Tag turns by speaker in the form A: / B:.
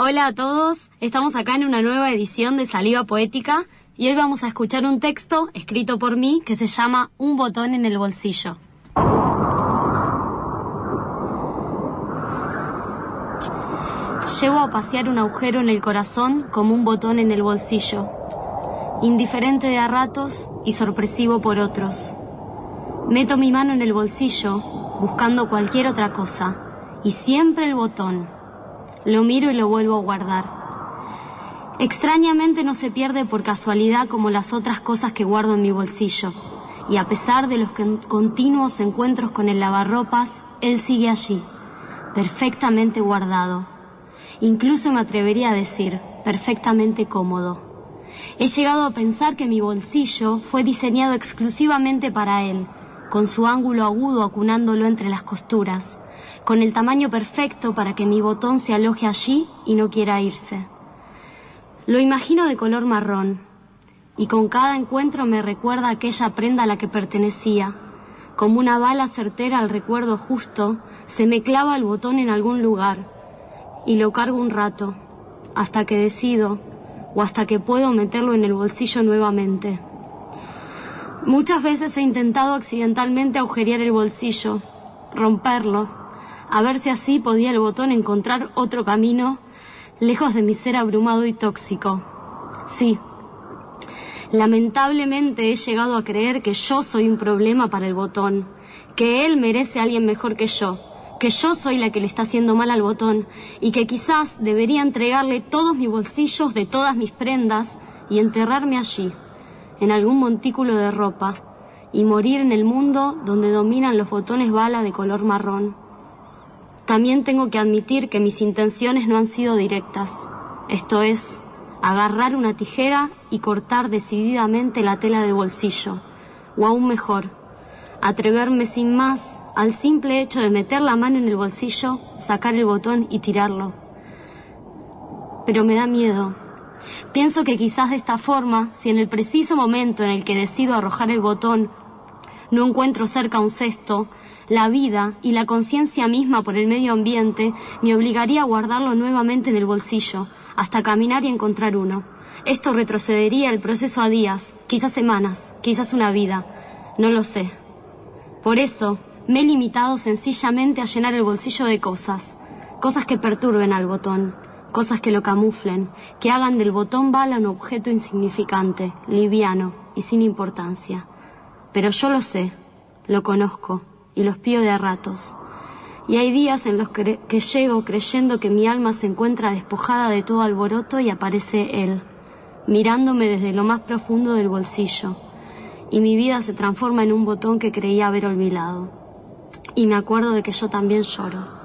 A: Hola a todos, estamos acá en una nueva edición de Saliva Poética y hoy vamos a escuchar un texto escrito por mí que se llama Un botón en el bolsillo. Llevo a pasear un agujero en el corazón como un botón en el bolsillo, indiferente de a ratos y sorpresivo por otros. Meto mi mano en el bolsillo buscando cualquier otra cosa y siempre el botón. Lo miro y lo vuelvo a guardar. Extrañamente no se pierde por casualidad como las otras cosas que guardo en mi bolsillo. Y a pesar de los continuos encuentros con el lavarropas, él sigue allí, perfectamente guardado incluso me atrevería a decir, perfectamente cómodo. He llegado a pensar que mi bolsillo fue diseñado exclusivamente para él, con su ángulo agudo acunándolo entre las costuras, con el tamaño perfecto para que mi botón se aloje allí y no quiera irse. Lo imagino de color marrón, y con cada encuentro me recuerda aquella prenda a la que pertenecía. Como una bala certera al recuerdo justo, se me clava el botón en algún lugar, y lo cargo un rato, hasta que decido o hasta que puedo meterlo en el bolsillo nuevamente. Muchas veces he intentado accidentalmente agujerear el bolsillo, romperlo, a ver si así podía el botón encontrar otro camino lejos de mi ser abrumado y tóxico. Sí, lamentablemente he llegado a creer que yo soy un problema para el botón, que él merece a alguien mejor que yo, que yo soy la que le está haciendo mal al botón y que quizás debería entregarle todos mis bolsillos de todas mis prendas y enterrarme allí, en algún montículo de ropa, y morir en el mundo donde dominan los botones bala de color marrón. También tengo que admitir que mis intenciones no han sido directas, esto es, agarrar una tijera y cortar decididamente la tela del bolsillo, o aún mejor, atreverme sin más al simple hecho de meter la mano en el bolsillo, sacar el botón y tirarlo. Pero me da miedo. Pienso que quizás de esta forma, si en el preciso momento en el que decido arrojar el botón no encuentro cerca un cesto, la vida y la conciencia misma por el medio ambiente me obligaría a guardarlo nuevamente en el bolsillo, hasta caminar y encontrar uno. Esto retrocedería el proceso a días, quizás semanas, quizás una vida. No lo sé. Por eso, me he limitado sencillamente a llenar el bolsillo de cosas, cosas que perturben al botón, cosas que lo camuflen, que hagan del botón bala un objeto insignificante, liviano y sin importancia. Pero yo lo sé, lo conozco y los pío de ratos. Y hay días en los que llego creyendo que mi alma se encuentra despojada de todo alboroto y aparece él, mirándome desde lo más profundo del bolsillo, y mi vida se transforma en un botón que creía haber olvidado y me acuerdo de que yo también lloro.